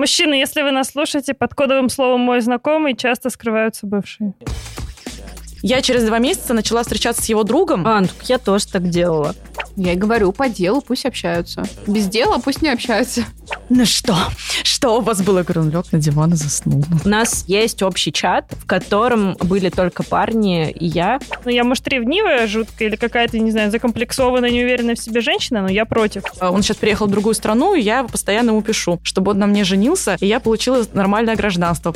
Мужчины, если вы нас слушаете, под кодовым словом «мой знакомый» часто скрываются бывшие. Я через два месяца начала встречаться с его другом. А, ну, я тоже так делала. Я и говорю, по делу пусть общаются. Без дела пусть не общаются. Ну что? Что у вас было? Говорю, он лег на диван и заснул. У нас есть общий чат, в котором были только парни и я. Ну, я, может, ревнивая жутко или какая-то, не знаю, закомплексованная, неуверенная в себе женщина, но я против. А Он сейчас приехал в другую страну, и я постоянно ему пишу, чтобы он на мне женился, и я получила нормальное гражданство.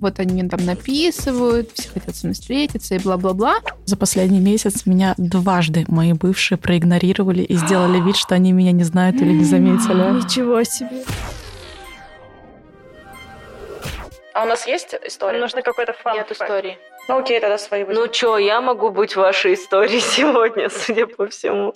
Вот они мне там написывают, все хотят со мной встретиться и бла-бла-бла. За последний месяц меня дважды мои бывшие проигнорировали и сделали вид, что они меня не знают или не заметили. Ничего себе. А у нас есть история? Нужно какой-то фан. Нет истории. Ну окей, тогда свои Ну чё, я могу быть вашей историей сегодня, судя по всему.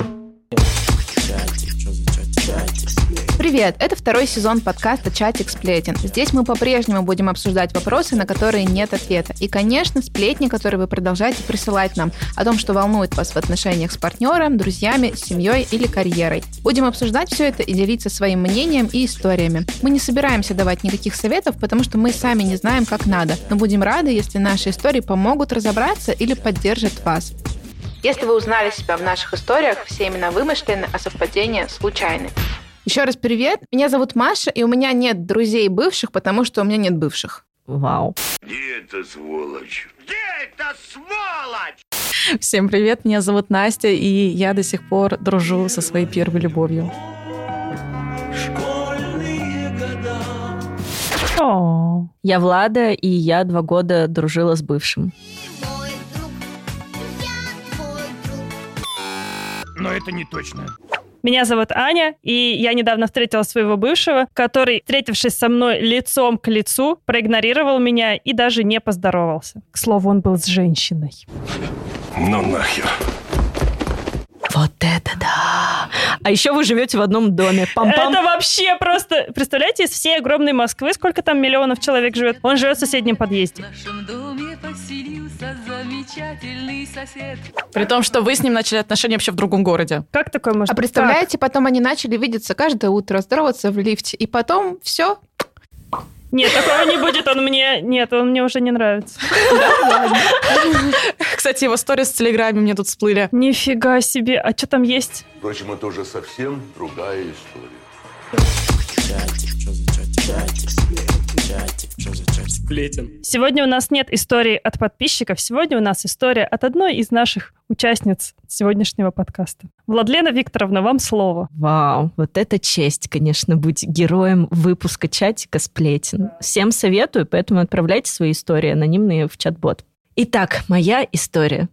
Привет! Это второй сезон подкаста «Чатик сплетен». Здесь мы по-прежнему будем обсуждать вопросы, на которые нет ответа. И, конечно, сплетни, которые вы продолжаете присылать нам о том, что волнует вас в отношениях с партнером, друзьями, семьей или карьерой. Будем обсуждать все это и делиться своим мнением и историями. Мы не собираемся давать никаких советов, потому что мы сами не знаем, как надо, но будем рады, если наши истории помогут разобраться или поддержат вас. Если вы узнали себя в наших историях, все имена вымышлены, а совпадения случайны. Еще раз привет. Меня зовут Маша, и у меня нет друзей бывших, потому что у меня нет бывших. Вау. Где эта сволочь? Где эта сволочь? Всем привет, меня зовут Настя, и я до сих пор дружу со своей первой любовью. О, Я Влада, и я два года дружила с бывшим. Но это не точно. Меня зовут Аня, и я недавно встретила своего бывшего, который, встретившись со мной лицом к лицу, проигнорировал меня и даже не поздоровался. К слову, он был с женщиной. Ну нахер. Вот это да! А еще вы живете в одном доме. Пам-пам. Это вообще просто... Представляете, из всей огромной Москвы, сколько там миллионов человек живет, он живет в соседнем подъезде. В нашем доме замечательный сосед. При том, что вы с ним начали отношения вообще в другом городе. Как такое может А быть? представляете, потом они начали видеться каждое утро, здороваться в лифте, и потом все. Нет, такого не будет, он мне... Нет, он мне уже не нравится. Кстати, его сторис в Телеграме мне тут всплыли. Нифига себе, а что там есть? Впрочем, это уже совсем другая история. Сегодня у нас нет истории от подписчиков, сегодня у нас история от одной из наших участниц сегодняшнего подкаста. Владлена Викторовна, вам слово. Вау, вот это честь, конечно, быть героем выпуска чатика сплетен. Всем советую, поэтому отправляйте свои истории анонимные в чат-бот. Итак, моя история.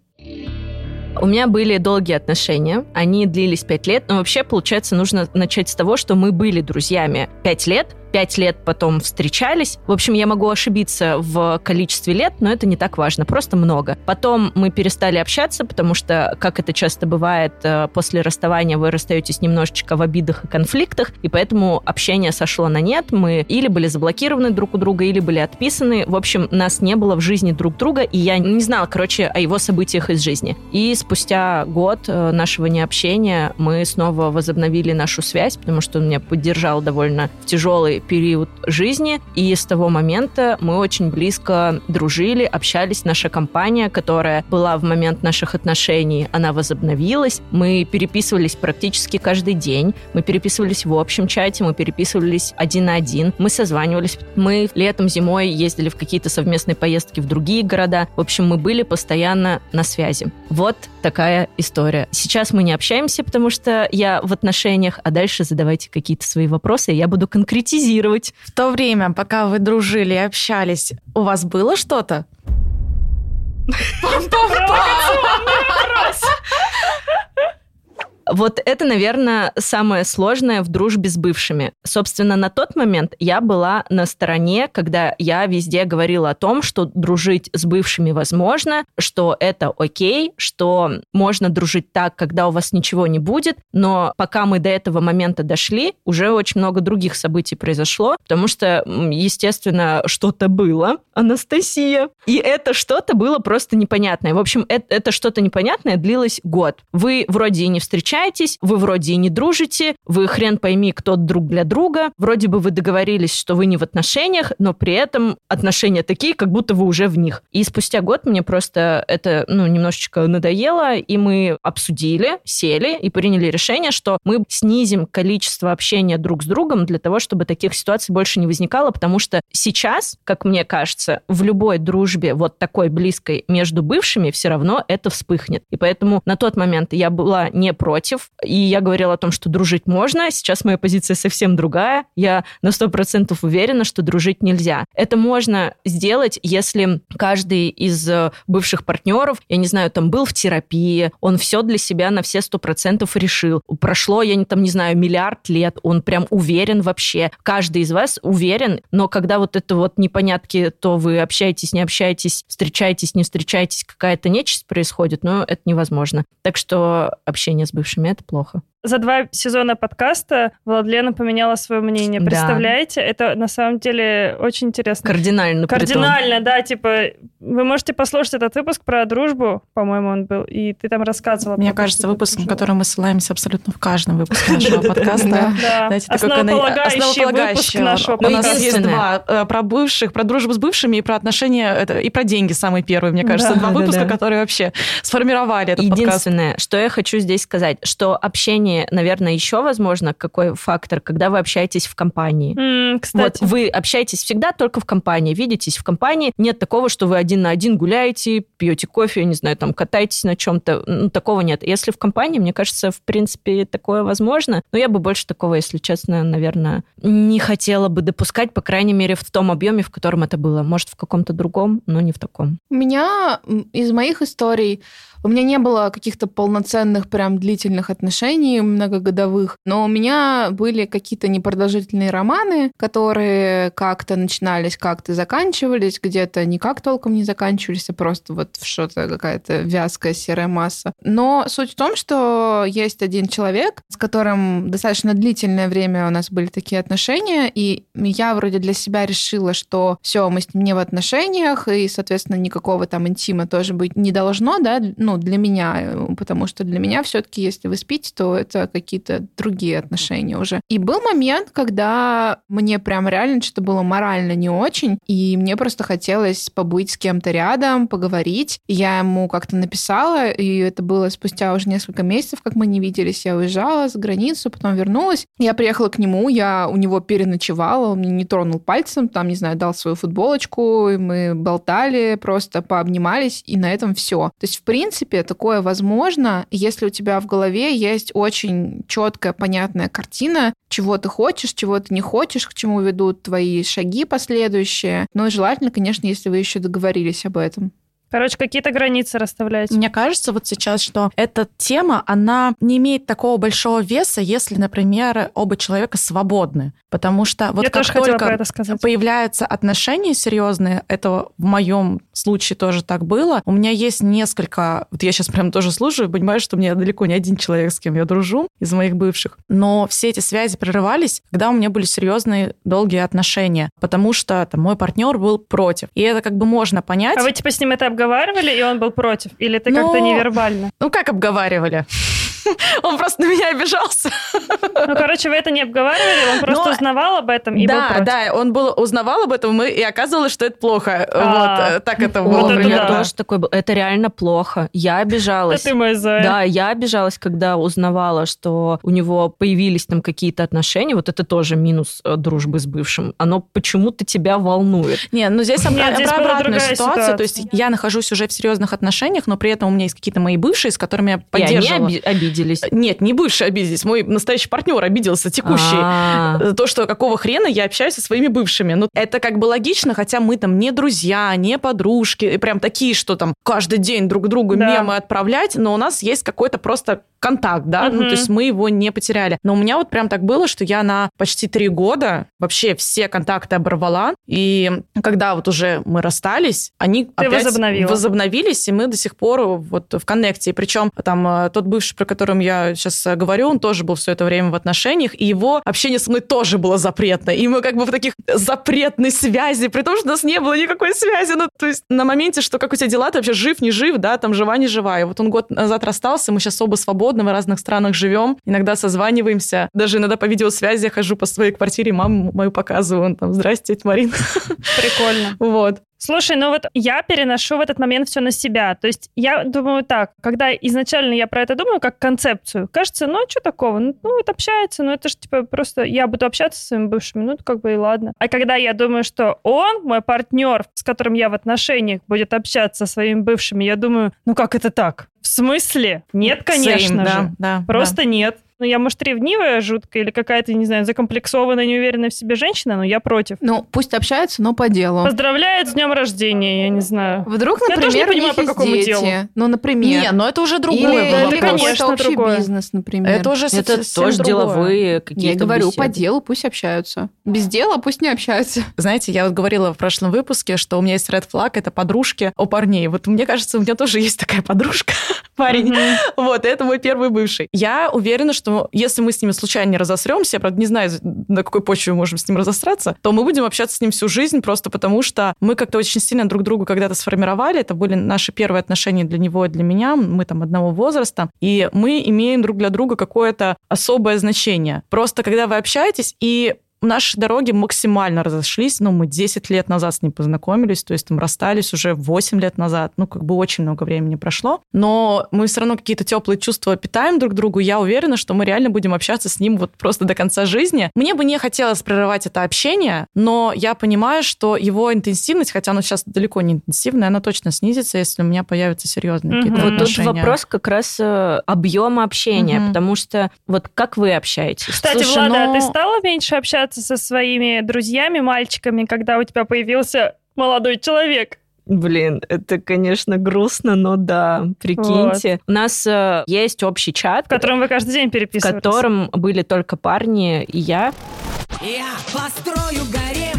У меня были долгие отношения, они длились пять лет, но вообще, получается, нужно начать с того, что мы были друзьями пять лет, пять лет потом встречались. В общем, я могу ошибиться в количестве лет, но это не так важно, просто много. Потом мы перестали общаться, потому что, как это часто бывает, э, после расставания вы расстаетесь немножечко в обидах и конфликтах, и поэтому общение сошло на нет. Мы или были заблокированы друг у друга, или были отписаны. В общем, нас не было в жизни друг друга, и я не знала, короче, о его событиях из жизни. И спустя год э, нашего необщения мы снова возобновили нашу связь, потому что он меня поддержал довольно в тяжелый период жизни, и с того момента мы очень близко дружили, общались. Наша компания, которая была в момент наших отношений, она возобновилась. Мы переписывались практически каждый день. Мы переписывались в общем чате, мы переписывались один на один. Мы созванивались. Мы летом, зимой ездили в какие-то совместные поездки в другие города. В общем, мы были постоянно на связи. Вот такая история. Сейчас мы не общаемся, потому что я в отношениях, а дальше задавайте какие-то свои вопросы, и я буду конкретизировать. В то время, пока вы дружили и общались, у вас было что-то? Вот это, наверное, самое сложное в дружбе с бывшими. Собственно, на тот момент я была на стороне, когда я везде говорила о том, что дружить с бывшими возможно, что это окей, что можно дружить так, когда у вас ничего не будет, но пока мы до этого момента дошли, уже очень много других событий произошло, потому что, естественно, что-то было, Анастасия, и это что-то было просто непонятное. В общем, это, это что-то непонятное длилось год. Вы вроде и не встречались, общаетесь, вы вроде и не дружите, вы хрен пойми, кто друг для друга, вроде бы вы договорились, что вы не в отношениях, но при этом отношения такие, как будто вы уже в них. И спустя год мне просто это, ну, немножечко надоело, и мы обсудили, сели и приняли решение, что мы снизим количество общения друг с другом для того, чтобы таких ситуаций больше не возникало, потому что сейчас, как мне кажется, в любой дружбе вот такой близкой между бывшими все равно это вспыхнет. И поэтому на тот момент я была не против, и я говорила о том, что дружить можно. Сейчас моя позиция совсем другая. Я на сто процентов уверена, что дружить нельзя. Это можно сделать, если каждый из э, бывших партнеров, я не знаю, там был в терапии, он все для себя на все сто процентов решил. Прошло, я не там не знаю, миллиард лет, он прям уверен вообще. Каждый из вас уверен, но когда вот это вот непонятки, то вы общаетесь, не общаетесь, встречаетесь, не встречаетесь, какая-то нечисть происходит, но это невозможно. Так что общение с бывшими — это плохо за два сезона подкаста Владлена поменяла свое мнение. Да. Представляете? Это на самом деле очень интересно. Кардинально. притом. Кардинально, да, типа, вы можете послушать этот выпуск про дружбу, по-моему, он был, и ты там рассказывала. Мне кажется, выпуск, на который мы ссылаемся абсолютно в каждом выпуске нашего подкаста. Да. Основополагающий выпуск основополагающий. нашего У нас подкаста. есть два э, про бывших, про дружбу с бывшими и про отношения, и про деньги самый первый, мне кажется. Да, два да, выпуска, да. которые вообще сформировали этот подкаст. Единственное, что я хочу здесь сказать, что общение, наверное, еще возможно, какой фактор, когда вы общаетесь в компании. М, Кстати, Вот вы общаетесь всегда только в компании, видитесь в компании. Нет такого, что вы один на один гуляете, пьете кофе, не знаю, там катаетесь на чем-то. Ну, такого нет. Если в компании, мне кажется, в принципе, такое возможно. Но я бы больше такого, если честно, наверное, не хотела бы допускать, по крайней мере, в том объеме, в котором это было. Может, в каком-то другом, но не в таком. У меня из моих историй у меня не было каких-то полноценных, прям длительных отношений многогодовых, но у меня были какие-то непродолжительные романы, которые как-то начинались, как-то заканчивались, где-то никак толком не заканчивались, а просто вот что-то какая-то вязкая серая масса. Но суть в том, что есть один человек, с которым достаточно длительное время у нас были такие отношения, и я вроде для себя решила, что все, мы с ним не в отношениях, и, соответственно, никакого там интима тоже быть не должно, да, ну, для меня, э, потому что для меня все-таки, если вы спите, то это какие-то другие отношения уже. И был момент, когда мне прям реально что-то было морально не очень, и мне просто хотелось побыть с кем-то рядом, поговорить. И я ему как-то написала, и это было спустя уже несколько месяцев, как мы не виделись. Я уезжала за границу, потом вернулась. Я приехала к нему, я у него переночевала, он мне не тронул пальцем, там, не знаю, дал свою футболочку, и мы болтали, просто пообнимались, и на этом все. То есть, в принципе, такое возможно, если у тебя в голове есть очень четкая, понятная картина, чего ты хочешь, чего ты не хочешь, к чему ведут твои шаги последующие. Ну и желательно, конечно, если вы еще договорились об этом. Короче, какие-то границы расставлять. Мне кажется вот сейчас, что эта тема, она не имеет такого большого веса, если, например, оба человека свободны. Потому что вот Я как только появляются отношения серьезные, это в моем случае тоже так было. У меня есть несколько, вот я сейчас прям тоже слушаю, понимаю, что у меня далеко не один человек, с кем я дружу из моих бывших, но все эти связи прерывались, когда у меня были серьезные долгие отношения, потому что там, мой партнер был против. И это как бы можно понять. А вы типа с ним это обговаривали, и он был против? Или как-то Ну, невербально? Ну, как обговаривали? Он просто на меня обижался. Ну, короче, вы это не обговаривали, он просто Но- узнавал об этом и был да, против. да, он был, узнавал об этом, и оказалось, что это плохо. А. Вот, э, так это Вот было это у меня да. тоже такое было. Это реально плохо. Я Да обижалась. ты мой зая. Да, я обижалась, когда узнавала, что у него появились там какие-то отношения. Вот это тоже минус э, дружбы с бывшим. Оно почему-то тебя волнует. Не, ну здесь, обра- Нет, здесь про была обратную другая ситуацию. То есть ситуация. я нахожусь уже в серьезных отношениях, но при этом у меня есть какие-то мои бывшие, с которыми я И они поддерживала. оби- обиделись. Нет, не бывшие обиделись. Мой настоящий партнер обиделся, текущий. А. Э, То, что какого хрена я общаюсь со своими бывшими. Ну, это как бы логично, хотя мы там не друзья, не подружки, и прям такие, что там каждый день друг другу Да. мемы отправлять, но у нас есть какой-то просто контакт, да, ну, Мгм. то есть мы его не потеряли. Но у меня вот прям так было, что я на почти три года вообще все контакты оборвала, и когда вот уже мы расстались, они Ты опять возобновила. возобновились, и мы до сих пор вот в коннекте. И причем там э, тот бывший, про котором я сейчас говорю, он тоже был все это время в отношениях, и его общение со мной тоже было запретно. И мы как бы в таких запретной связи, при том, что у нас не было никакой связи. Ну, то есть на моменте, что как у тебя дела, ты вообще жив, не жив, да, там жива, не жива. И вот он год назад расстался, мы сейчас оба свободны, свободно, в разных странах живем, иногда созваниваемся, даже иногда по видеосвязи хожу по своей квартире, маму мою показываю, он там, здрасте, тетя Марина. Прикольно. Вот. Слушай, ну вот я переношу в этот момент все на себя. То есть я думаю так, когда изначально я про это думаю как концепцию, кажется, ну что такого? Ну, ну вот общается, ну это же типа просто я буду общаться со своими бывшими, ну как бы и ладно. А когда я думаю, что он, мой партнер, с которым я в отношениях, будет общаться со своими бывшими, я думаю, ну как это так? В смысле? Нет, конечно Same, же. да, да, Просто да. нет. Ну, я, может, ревнивая жутко или какая-то, не знаю, закомплексованная, неуверенная в себе женщина, но я против. Ну, пусть общаются, но по делу. Поздравляет с днем рождения, я не знаю. Вдруг, Я тоже не например, у понимаю, них по какому дети. делу. Ну, например. Не, но это уже другое или, или конечно, общий другое. бизнес, например. Это уже Это совсем тоже другое. деловые Я какие-то говорю, по беседы. делу пусть общаются. Без дела пусть не общаются. Знаете, я вот говорила в прошлом выпуске, что у меня есть red flag, это подружки у парней. Вот мне кажется, у меня тоже есть такая подружка, парень. Вот, это мой первый бывший. Я уверена, что если мы с ним случайно не разосремся, я, правда, не знаю, на какой почве мы можем с ним разосраться, то мы будем общаться с ним всю жизнь, просто потому что мы как-то очень сильно друг другу когда-то сформировали. Это были наши первые отношения для него и для меня. Мы там одного возраста. И мы имеем друг для друга какое-то особое значение. Просто когда вы общаетесь, и наши дороги максимально разошлись. Ну, мы 10 лет назад с ним познакомились, то есть там расстались уже 8 лет назад. Ну, как бы очень много времени прошло. Но мы все равно какие-то теплые чувства питаем друг другу. Я уверена, что мы реально будем общаться с ним вот просто до конца жизни. Мне бы не хотелось прерывать это общение, но я понимаю, что его интенсивность, хотя оно сейчас далеко не интенсивное, она точно снизится, если у меня появятся серьезные Мгм. какие-то Вот Вот тут отношения. вопрос как раз э, объема общения, Мгм. потому что вот как вы общаетесь? Кстати, Слушай, Влада, а ну- ты стала меньше общаться со своими друзьями, мальчиками, когда у тебя появился молодой человек? Блин, это, конечно, грустно, но да, прикиньте. У нас э, есть общий чат, В котором вы каждый день в переписываетесь. котором были только парни и я. Я построю гарем на 400 мест.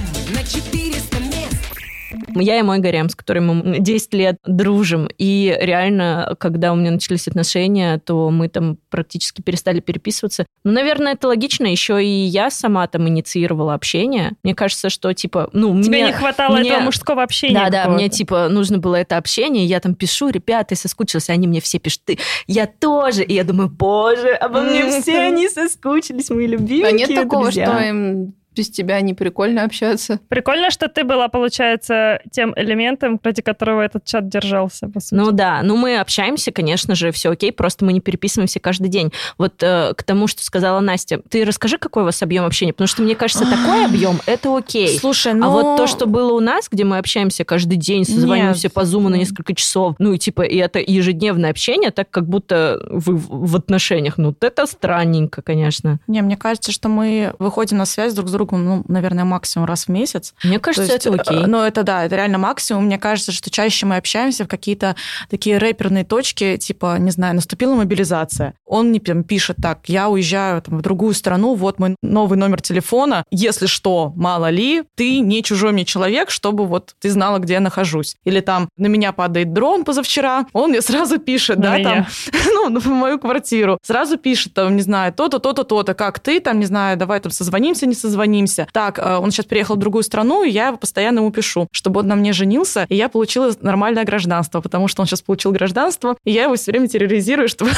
Я и мой гарем, с которым мы 10 лет дружим. И реально, когда у меня начались отношения, то мы там практически перестали переписываться. Ну, наверное, это логично. Еще и я сама там инициировала общение. Мне кажется, что, типа, ну, Тебе мне- не хватало мне- этого мужского общения. Да, да, мне типа нужно было это общение, я там пишу, ребята, я соскучилась, они мне все пишут, ты, я тоже, и я думаю, боже, обо мне все они соскучились, мои любимые А нет такого, друзья. что им без тебя не прикольно общаться? Прикольно, что ты была, получается, тем элементом, ради которого этот чат держался. по сути. Ну да, ну мы общаемся, конечно же, все окей, просто мы не переписываемся каждый день. Вот э, к тому, что сказала Настя, ты расскажи, какой у вас объем общения, потому что мне кажется, такой объем это окей. Слушай, А ну... вот то, что было у нас, где мы общаемся каждый день, созваниваемся Нет. по зуму на несколько часов, ну и типа, и это ежедневное общение, так как будто вы в отношениях, ну это странненько, конечно. Не, мне кажется, что мы выходим на связь друг с другом, ну, наверное, максимум раз в месяц. Мне кажется, есть, это окей. Ну, это да, это реально максимум. Мне кажется, что чаще мы общаемся в какие-то такие рэперные точки, типа, не знаю, наступила мобилизация. Он мне прям пишет так, я уезжаю там, в другую страну, вот мой новый номер телефона. Если что, мало ли, ты не чужой мне человек, чтобы вот ты знала, где я нахожусь. Или там на меня падает дрон позавчера, он мне сразу пишет, На да, меня. там, ну, в мою квартиру. Сразу пишет, там, не знаю, то-то, то-то, то-то, как ты, там, не знаю, давай там созвонимся, не созвонимся. Так, э, он сейчас переехал в другую страну, и я постоянно ему пишу, чтобы он на мне женился, и я получила нормальное гражданство, потому что он сейчас получил гражданство, и я его все время терроризирую, чтобы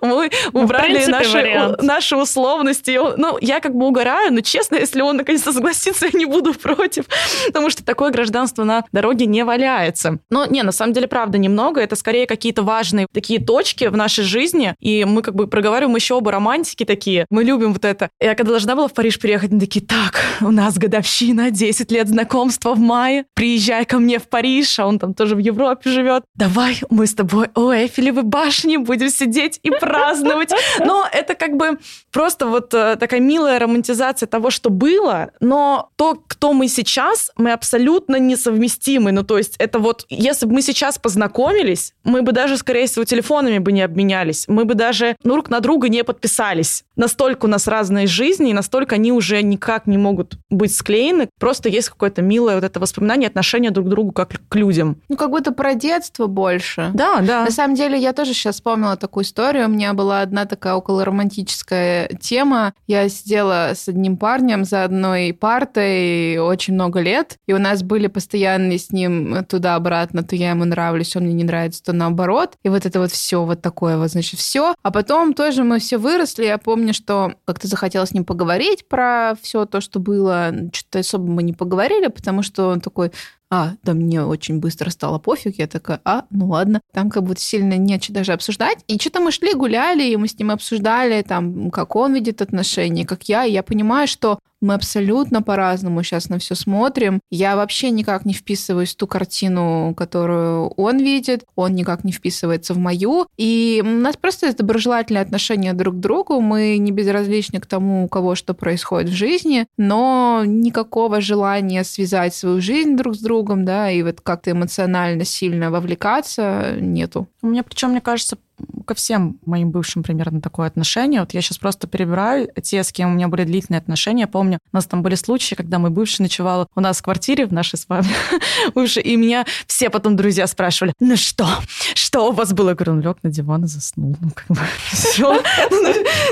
мы Ну, убрали принципе, наши, наши условности. Ну, я как бы угораю, но честно, если он наконец-то согласится, я не буду против, потому что такое гражданство на дороге не валяется. Но не, на самом деле, правда, немного. Это скорее какие-то важные такие точки в нашей жизни, и мы как бы проговариваем еще оба романтики такие. Мы любим вот это. Я когда должна была в Париж приехать, мы такие, так, у нас годовщина, 10 лет знакомства в мае, приезжай ко мне в Париж, а он там тоже в Европе живет. Давай мы с тобой у Эйфелевой башни будем сидеть и праздновать. Но это как бы просто вот э, такая милая романтизация того, что было, но то, кто мы сейчас, мы абсолютно несовместимы. Ну, то есть это вот, если бы мы сейчас познакомились, мы бы даже, скорее всего, телефонами бы не обменялись, мы бы даже ну, друг на друга не подписались. Настолько у нас разные жизни, и настолько они уже никак никак не могут быть склеены, просто есть какое-то милое вот это воспоминание, отношение друг к другу как к людям. Ну, как будто про детство больше. Да, да. На самом деле, я тоже сейчас вспомнила такую историю. У меня была одна такая околоромантическая тема. Я сидела с одним парнем за одной партой очень много лет, и у нас были постоянные с ним туда-обратно, то я ему нравлюсь, он мне не нравится, то наоборот. И вот это вот все вот такое вот, значит, все. А потом тоже мы все выросли. Я помню, что как-то захотела с ним поговорить про все то, что было. Что-то особо мы не поговорили, потому что он такой, а, да мне очень быстро стало пофиг. Я такая, а, ну ладно. Там как будто сильно нечего даже обсуждать. И что-то мы шли, гуляли, и мы с ним обсуждали, там, как он видит отношения, как я. И я понимаю, что мы абсолютно по-разному сейчас на все смотрим. Я вообще никак не вписываюсь в ту картину, которую он видит. Он никак не вписывается в мою. И у нас просто есть доброжелательные отношения друг к другу. Мы не безразличны к тому, у кого что происходит в жизни, но никакого желания связать свою жизнь друг с другом, да, и вот как-то эмоционально сильно вовлекаться нету. У меня, причем, мне кажется, ко всем моим бывшим примерно такое отношение. Вот я сейчас просто перебираю те, с кем у меня были длительные отношения. Я помню, у нас там были случаи, когда мой бывший ночевал у нас в квартире, в нашей с вами, бывший, и меня все потом друзья спрашивали, ну что, что у вас было? Я говорю, он лег на диван и заснул. Ну, как бы, все.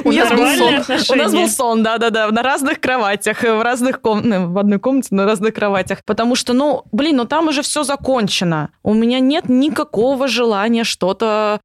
У нас был сон. У нас был сон, да-да-да, на разных кроватях, в разных комнатах, в одной комнате, на разных кроватях. Потому что, ну, блин, ну там уже все закончено. У меня нет никакого желания что-то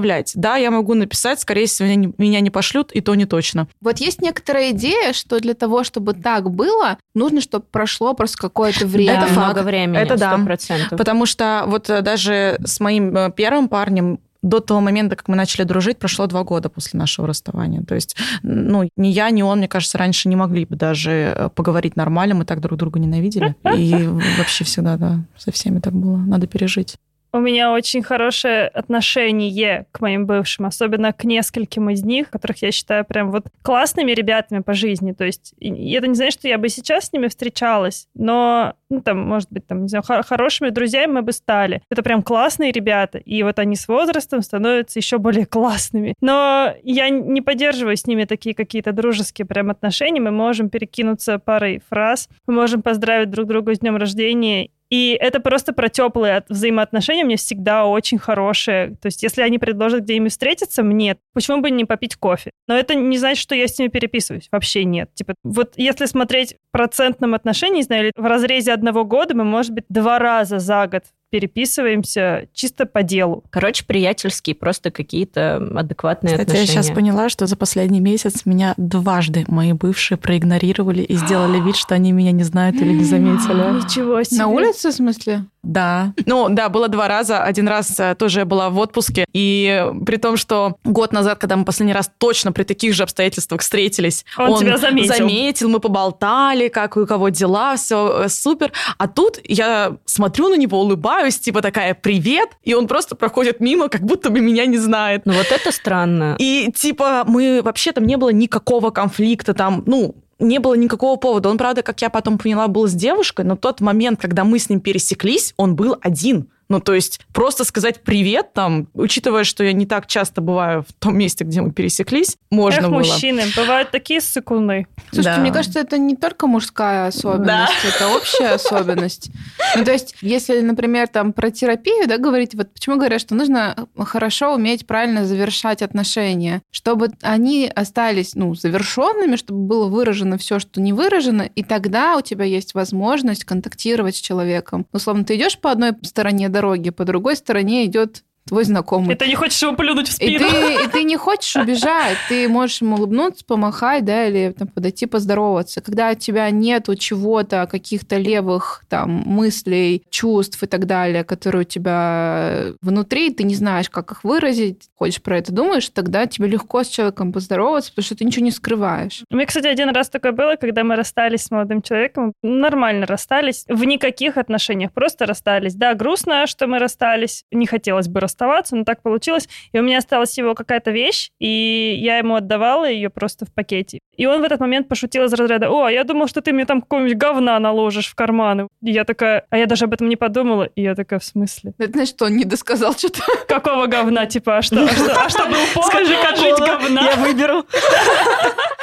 возобновлять. Да, я могу написать, скорее всего, меня не, меня не пошлют, и то не точно. Вот есть некоторая идея, что для того, чтобы так было, нужно, чтобы прошло просто какое-то время. Это факт. много времени, Это да. сто процентов. Потому что вот э, даже с моим э, первым парнем до того момента, как мы начали дружить, прошло два года после нашего расставания. То есть, ну, ни я, ни он, мне кажется, раньше не могли бы даже э, поговорить нормально, мы так друг друга ненавидели. И вообще всегда, да, со всеми так было. Надо пережить. У меня очень хорошее отношение к моим бывшим, особенно к нескольким из них, которых я считаю прям вот классными ребятами по жизни. То есть и- это не значит, что я бы сейчас с ними встречалась, но, ну, там, может быть, там, не знаю, хо- хорошими друзьями мы бы стали. Это прям классные ребята, и вот они с возрастом становятся еще более классными. Но я не поддерживаю с ними такие какие-то дружеские прям отношения. Мы можем перекинуться парой фраз, мы можем поздравить друг друга с днем рождения, и это просто про теплые от- взаимоотношения мне всегда очень хорошие. То есть, если они предложат где-нибудь встретиться, мне, почему бы не попить кофе? Но это не значит, что я с ними переписываюсь. Вообще нет. Типа, вот если смотреть в процентном отношении, знаю, в разрезе одного года, мы, может быть, два раза за год переписываемся чисто по делу. Короче, приятельские, просто какие-то адекватные Кстати, я отношения. сейчас поняла, что за последний месяц меня дважды мои бывшие проигнорировали и сделали вид, что они меня не знают или не заметили. Ничего себе. На улице, в смысле? Да. Ну, да, было два раза. Один раз э, тоже я была в отпуске. И при том, что год назад, когда мы последний раз точно при таких же обстоятельствах встретились, Он тебя заметил. заметил, мы поболтали, как у кого дела, все супер. А тут я смотрю на него, улыбаюсь, типа такая «Привет!» И он просто проходит мимо, как будто бы меня не знает. Ну вот это странно. И типа мы вообще там не было никакого конфликта, там, ну, не было никакого повода. Он, правда, как я потом поняла, был с девушкой, но тот момент, когда мы с ним пересеклись, он был один. Ну, то есть просто сказать привет там, учитывая, что я не так часто бываю в том месте, где мы пересеклись, можно Эх, было. мужчины, бывают такие сыкуны. Слушайте, Да. мне кажется, это не только мужская особенность, это общая особенность. Ну, то есть, если, например, там про терапию, да, говорить, вот почему говорят, что нужно хорошо уметь правильно завершать отношения, чтобы они остались, ну, завершенными, чтобы было выражено все, что не выражено, и тогда у тебя есть возможность контактировать с человеком. Условно, ты идешь по одной стороне дороги, по другой стороне идет твой знакомый. И ты не хочешь его плюнуть в И спину. ты, и ты не хочешь убежать, ты можешь ему улыбнуться, помахать, да, или там, подойти поздороваться. Когда у тебя нету чего-то, каких-то левых там мыслей, чувств и так далее, которые у тебя внутри, ты не знаешь, как их выразить, ходишь про это думаешь, тогда тебе легко с человеком поздороваться, потому что ты ничего не скрываешь. У меня, кстати, один раз такое было, когда мы расстались с молодым человеком. Нормально расстались. В никаких отношениях. Просто расстались. Да, грустно, что мы расстались. Не хотелось бы расставаться, но так получилось. И у меня осталась его какая-то вещь, и я ему отдавала ее просто в пакете. И он в этот момент пошутил из разряда, о, а я думал, что ты мне там какого-нибудь говна наложишь в карманы. И я такая, а я даже об этом не подумала. И я такая, в смысле? Это значит, что он не досказал что-то. Какого говна? Типа, а что, а что, а что был повод жить говна? Я выберу.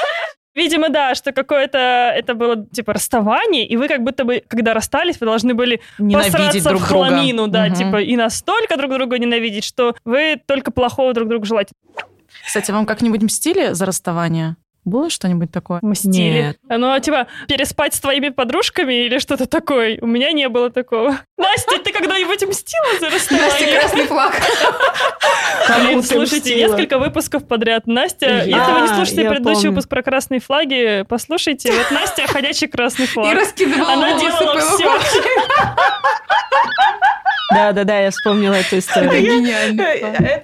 Видимо, да, что какое-то это было типа расставание, и вы как будто бы, когда расстались, вы должны были Ненавидеть посраться друг в друга. хламину, да, Мгм. типа и настолько друг друга ненавидеть, что вы только плохого друг другу желаете. Кстати, вам как-нибудь мстили за расставание? Было что-нибудь такое? Мстили. Нет. Ну, типа, переспать с твоими подружками или что-то такое. У меня не было такого. Настя, ты когда-нибудь мстила за Настя, расставание? красный флаг. Блин, слушайте, несколько выпусков подряд. Настя, Я- если вы не слушаете я предыдущий выпуск про красные флаги, послушайте. Вот Настя ходячий красный И флаг. раскидывала Она делала все. эвакуации. Да-да-да, я вспомнила эту Это историю. гениально.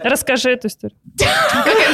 Расскажи эту историю. Как я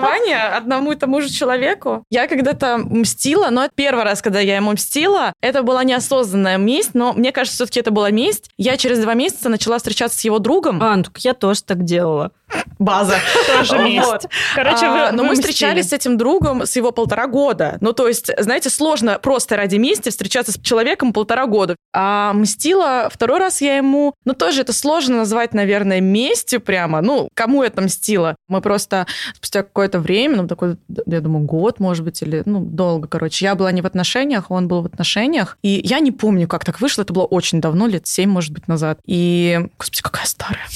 расставание одному и тому же человеку? Я когда-то мстила, но это первый раз, когда я ему мстила. Это была неосознанная месть, но мне кажется, все-таки это была месть. Я через два месяца начала встречаться с его другом. А, ну так я тоже так делала. База. Тоже Вот. месть. Короче, вы, А, но вы мы мстили. встречались с этим другом с его полтора года. Ну, то есть, знаете, сложно просто ради мести встречаться с человеком полтора года. А мстила второй раз я ему... Ну, тоже это сложно назвать, наверное, местью прямо. Ну, кому это мстила? Мы просто спустя какое-то время, ну, такой, я думаю, год, может быть, или, ну, долго, короче. Я была не в отношениях, он был в отношениях. И я не помню, как так вышло. Это было очень давно, лет семь, может быть, назад. И, господи, какая старая.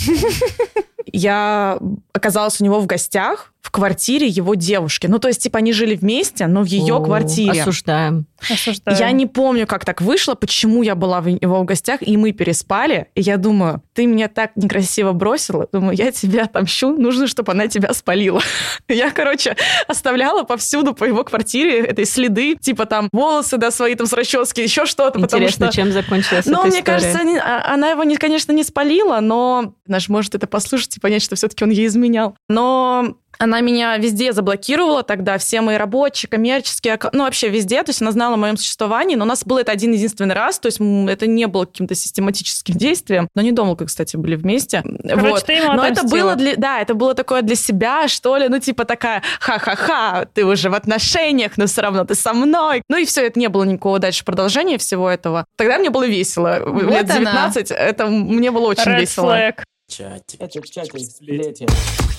Я оказалась у него в гостях квартире его девушки. Ну, то есть, типа, они жили вместе, но в ее О, квартире. Осуждаем. Осуждаю. Я не помню, как так вышло, почему я была в его в гостях, и мы переспали. И я думаю, ты меня так некрасиво бросила. Думаю, я тебя отомщу, нужно, чтобы она тебя спалила. Я, короче, оставляла повсюду по его квартире этой следы, типа там волосы, да, свои там с расчески, еще что-то, Интересно, что... чем закончилась Ну, эта мне история? кажется, не- а- она его, не- конечно, не спалила, но наш может это послушать и понять, что все-таки он ей изменял. Но она меня везде заблокировала тогда, все мои рабочие, коммерческие, акка- ну, вообще везде, то есть она знала о моем существовании, но у нас был это один единственный раз, то есть это не было каким-то систематическим действием, но недолго, кстати, были вместе. Короче, вот. ты ему Но это было для, да, это было такое для себя, что ли, ну, типа такая, ха-ха-ха, ты уже в отношениях, но все равно ты со мной. Ну, и все, это не было никакого дальше продолжения всего этого. Тогда мне было весело. Вот Лет она. 19, это мне было очень Red весело. flag. Чатик, чатик, чатик, сплетен.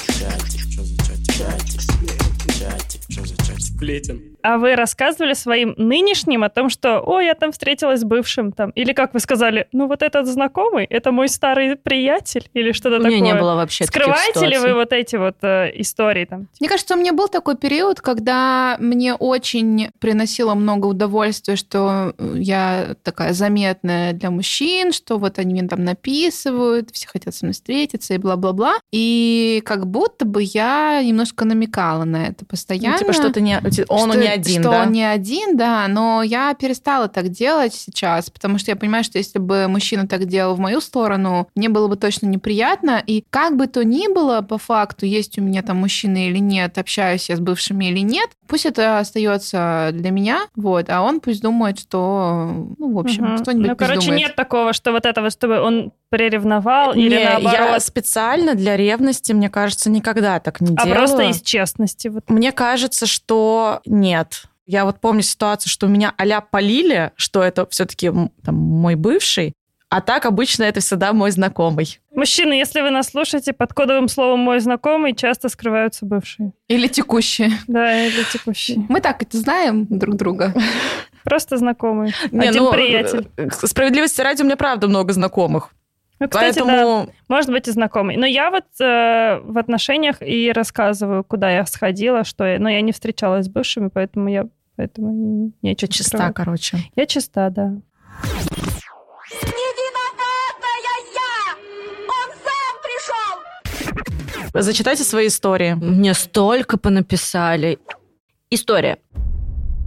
Чатик, что за чатик? Сплетен. Чатик, что за чатик? Сплетен. А вы рассказывали своим нынешним о том, что, о, я там встретилась с бывшим там, или как вы сказали, ну вот этот знакомый, это мой старый приятель, или что-то У такое. меня не было вообще таких Скрываете ли вы вот эти вот э, истории там? Мне кажется, у меня был такой период, когда мне очень приносило много удовольствия, что э, я такая заметная для мужчин, что вот они мне там написывают, все хотят со мной встретиться и бла-бла-бла. И как будто бы я немножко намекала на это постоянно. Ну, типа, что-то не... Он что, не один, что да? он не один, да, но я перестала так делать сейчас, потому что я понимаю, что если бы мужчина так делал в мою сторону, мне было бы точно неприятно, и как бы то ни было, по факту, есть у меня там мужчина или нет, общаюсь я с бывшими или нет, пусть это остается для меня, вот, а он пусть думает, что, ну, в общем, Мгм. что-нибудь Ну, короче, думает. нет такого, что вот этого, чтобы он приревновал или Не, я наоборот, специально для ревности, мне кажется, никогда так не а делала. просто из честности. Вот. Мне кажется, что нет. Я вот помню ситуацию, что меня а полили, что это все-таки мой бывший, а так обычно это всегда мой знакомый. Мужчины, если вы нас слушаете, под кодовым словом «мой знакомый» часто скрываются бывшие. Или текущие. Да, или текущие. Мы так это знаем друг друга. Просто знакомый. Не, Один ну, приятель. э, Справедливости ради, у меня правда много знакомых. Ну, кстати, да, Поэтому может быть и знакомый. Но я вот э, в отношениях и рассказываю, куда я сходила, что я... Но я не встречалась с бывшими, поэтому я... Поэтому и нечего чиста, скрывать. короче. Я чиста, да. Зачитайте свои истории. Мне столько понаписали. История.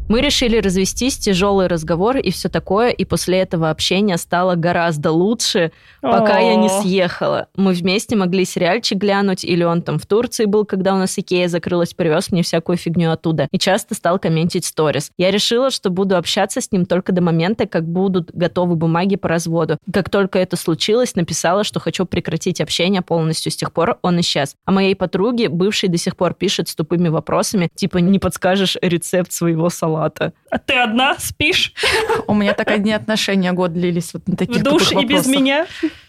Мы решили развестись, тяжелый разговор и все такое, и после этого общения стало гораздо лучше, пока я не О. съехала. Мы вместе могли сериальчик глянуть, или он там в Турции был, когда у нас Икея закрылась, привез мне всякую фигню оттуда. И часто стал комментить сторис. Я решила, что буду общаться с ним только до момента, как будут готовы бумаги по разводу. Как только это случилось, написала, что хочу прекратить общение полностью. С тех пор он исчез. А моей подруге бывший до сих пор пишет с тупыми вопросами, типа «не подскажешь рецепт своего салата». болота. А ты одна спишь У меня так одни отношения год длились вот на таких в душ и без меня.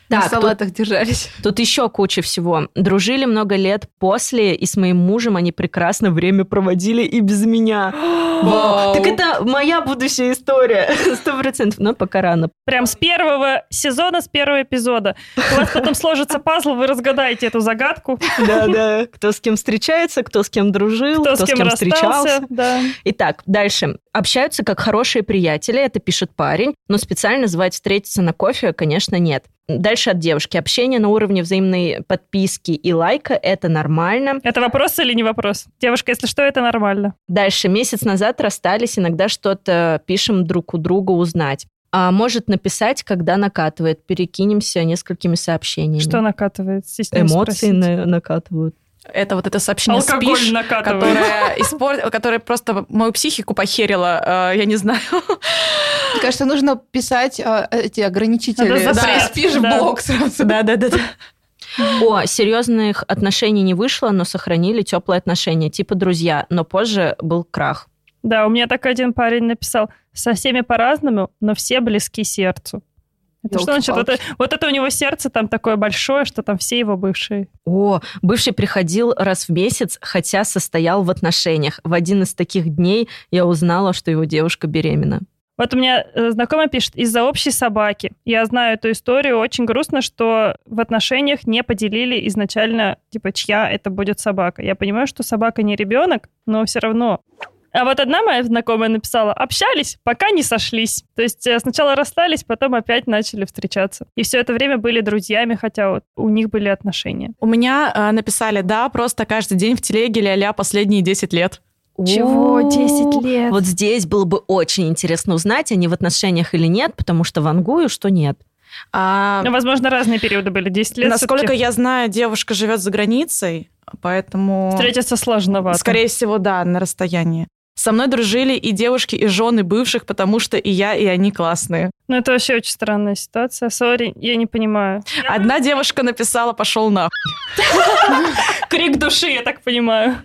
На Так, тут, салатах держались. тут еще куча всего. Дружили много лет после, и с моим мужем они прекрасно время проводили и без меня. Вау. Так это моя будущая история. Сто процентов. Но пока рано. Прям с первого сезона, с первого эпизода. У вас потом сложится пазл, вы разгадаете эту загадку. Да-да. Кто с кем встречается, кто с кем дружил, Кто с кем встречался. Да. Итак, дальше. Общаются как хорошие приятели, это пишет парень, но специально звать встретиться на кофе, конечно, нет. Дальше от девушки. Общение на уровне взаимной подписки и лайка – это нормально. Это вопрос или не вопрос? Девушка, если что, это нормально. Дальше. Месяц назад расстались, иногда что-то пишем друг у друга узнать. А может написать, когда накатывает. Перекинемся несколькими сообщениями. Что накатывает? Эмоции на- накатывают. Это вот это сообщение Алкоголь накатывает. которое, испор- которое просто мою психику похерило, э, я не знаю. Мне кажется, нужно писать а, эти ограничители. Надо Да, в да. блок сразу. Да-да-да. О, серьезных отношений не вышло, но сохранили теплые отношения, типа друзья, но позже был крах. Да, у меня так один парень написал, со всеми по-разному, но все близки сердцу. Это что значит? Вот, это- вот это у него сердце там такое большое, что там все его бывшие. О, бывший приходил раз в месяц, хотя состоял в отношениях. В один из таких дней я узнала, что его девушка беременна. Вот у меня э, знакомая пишет, из-за общей собаки. Я знаю эту историю, очень грустно, что в отношениях не поделили изначально, типа, чья это будет собака. Я понимаю, что собака не ребенок, но все равно. А вот одна моя знакомая написала, общались, пока не сошлись. То есть э, сначала расстались, потом опять начали встречаться. И все это время были друзьями, хотя вот у них были отношения. У меня э, написали «да» просто каждый день в телеге ля-ля последние 10 лет. Чего? О, 10 лет? Вот здесь было бы очень интересно узнать, они в отношениях или нет, потому что вангую, что нет. А, Ну, возможно, разные периоды были. 10 лет насколько всё-таки я знаю, девушка живет за границей, поэтому... Встретиться сложновато. Скорее всего, да, на расстоянии. Со мной дружили и девушки, и жены бывших, потому что и я, и они классные. Ну, это вообще очень странная ситуация. Сори, я не понимаю. Одна девушка написала «пошел на». Крик души, я так понимаю.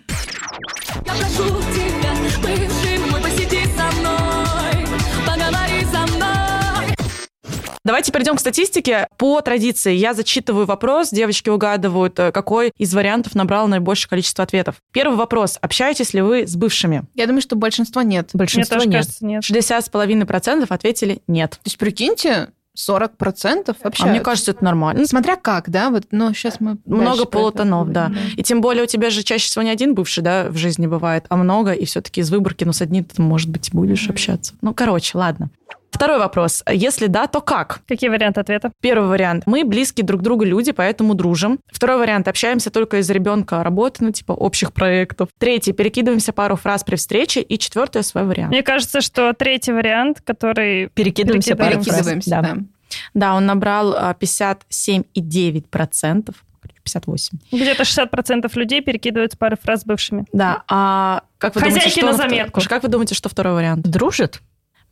Я прошу тебя, Давайте перейдем к статистике. По традиции я зачитываю вопрос, девочки угадывают, э, какой из вариантов набрал наибольшее количество ответов. Первый вопрос. Общаетесь ли вы с бывшими? Я думаю, что большинство нет. То Большинство Мне тоже нет. кажется, нет. 60,5% ответили «нет». есть, прикиньте, 40% А общаются. мне кажется, это нормально. Ну, смотря как, да, вот, но сейчас мы Много полутонов, да. поговорим, И тем более у тебя же чаще всего не один бывший, да, в жизни бывает, а много, и все-таки из выборки, ну, с одним ты, может быть, будешь общаться. Ну, короче, ладно. Второй вопрос. Если да, то как? Какие варианты ответа? Первый вариант. Мы близкие друг другу люди, поэтому дружим. Второй вариант. Общаемся только из-за ребенка работы, ну, типа общих проектов. Третий. Перекидываемся пару фраз при встрече. И четвертый свой вариант. Мне кажется, что третий вариант, который... Перекидываемся парой фраз. Перекидываемся, Да. да. Да, он набрал а, 57,9%. 58. Где-то 60% людей перекидываются пары фраз с бывшими. Да, а как вы Хозяйки думаете, на что заметку. Как вы думаете, что второй вариант? Дружит?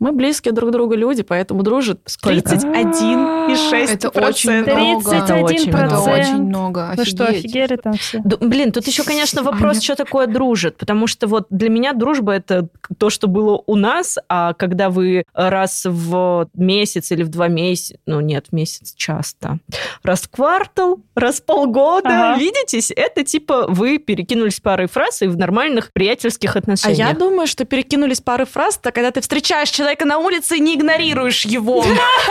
Мы близкие друг другу люди, поэтому дружат Сколько? 31,6%. Это очень много. 31%. Это очень много. очень много. Вы что, офигеть. офигели там все? Д- Блин, тут еще, конечно, вопрос, что такое дружит, потому что вот для меня дружба это то, что было у нас, а когда вы раз в месяц или в два месяца, ну нет, в месяц часто, раз в квартал, раз в полгода, Ага. видитесь, это типа вы перекинулись парой фраз и в нормальных приятельских А отношениях. я думаю, что перекинулись пары фраз, то когда ты встречаешь человека на улице и не игнорируешь его.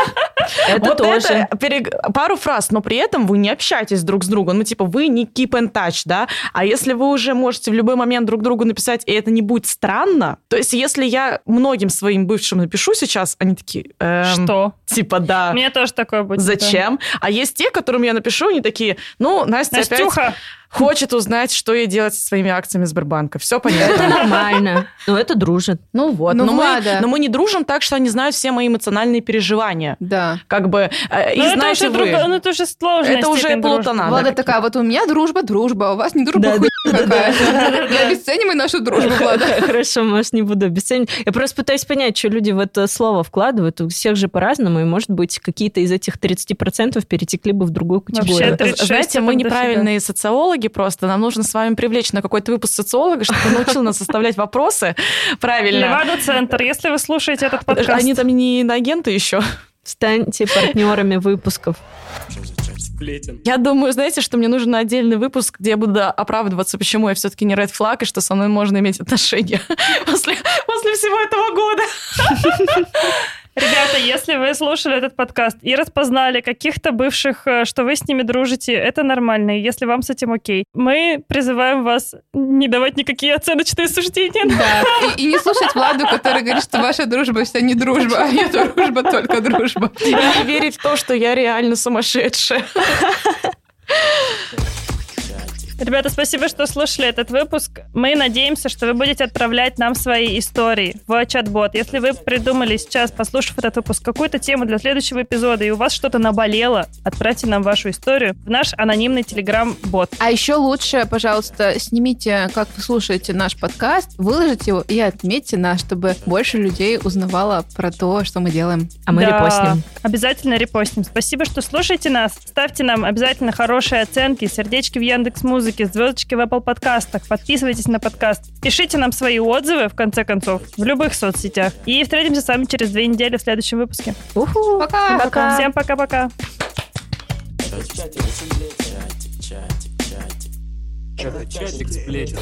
это Вот тоже. это перег- пару фраз, но при этом вы не общаетесь друг с другом. Ну, типа, вы не keep in touch, да? А если вы уже можете в любой момент друг другу написать, и это не будет странно, то есть если я многим своим бывшим напишу сейчас, они такие, эм, Что? типа, да, меня тоже такое будет. да. зачем? А есть те, которым я напишу, они такие, ну, Настя опять Настюха, хочет узнать, что ей делать со своими акциями Сбербанка. Все понятно. Это нормально. Но это дружит. Ну вот, Ну, но, мы, Влада. но мы не дружим так, что они знают все мои эмоциональные переживания. Да. Как бы, э, и это знаете уже вы, друго- ну это уже сложная это уже полутона. Влада да. такая, вот у меня дружба, дружба, а у вас не дружба. Да, хуй какая-то. Не обесценивай нашу дружбу, Влада. Хорошо, может, не буду обесценивать. Я просто пытаюсь понять, что люди в это слово вкладывают. У всех же по-разному, и, может быть, какие-то из этих 30% перетекли бы в другую категорию. Вообще, 36 Знаете, мы неправильные социологи просто. Нам нужно с вами привлечь на какой-то выпуск социолога, чтобы он научил нас составлять вопросы правильно. Левада-центр, если вы слушаете этот подкаст... Они там не агенты еще. Станьте партнерами выпусков. Сплетен? Я думаю, знаете, что мне нужен отдельный выпуск, где я буду оправдываться, почему я все-таки не Red Flag, и что со мной можно иметь отношения после, после всего этого года. Ребята, если вы слушали этот подкаст и распознали каких-то бывших, э, что вы с ними дружите, это нормально, если вам с этим окей. Мы призываем вас не давать никакие оценочные суждения. Да, и, и не слушать Владу, который говорит, что ваша дружба вся не дружба, а ее дружба только дружба. И не верить в то, что я реально сумасшедшая. Ребята, спасибо, что слушали этот выпуск. Мы надеемся, что вы будете отправлять нам свои истории в чат-бот. Если вы придумали сейчас, послушав этот выпуск, какую-то тему для следующего эпизода, и у вас что-то наболело, отправьте нам вашу историю в наш анонимный телеграм-бот. А еще лучше, пожалуйста, снимите, как вы слушаете наш подкаст, выложите его и отметьте нас, чтобы больше людей узнавало про то, что мы делаем. А мы Да, репостнем. Обязательно репостим. Спасибо, что слушаете нас. Ставьте нам обязательно хорошие оценки, сердечки в Яндекс Музыке, звездочки в Apple подкастах. Подписывайтесь на подкаст. Пишите нам свои отзывы, в конце концов, в любых соцсетях. И встретимся с вами через две недели в следующем выпуске. Уху. Пока! Пока. Всем пока-пока. Чатик, чатик, чатик, чатик, чатик. Это чатик сплетен.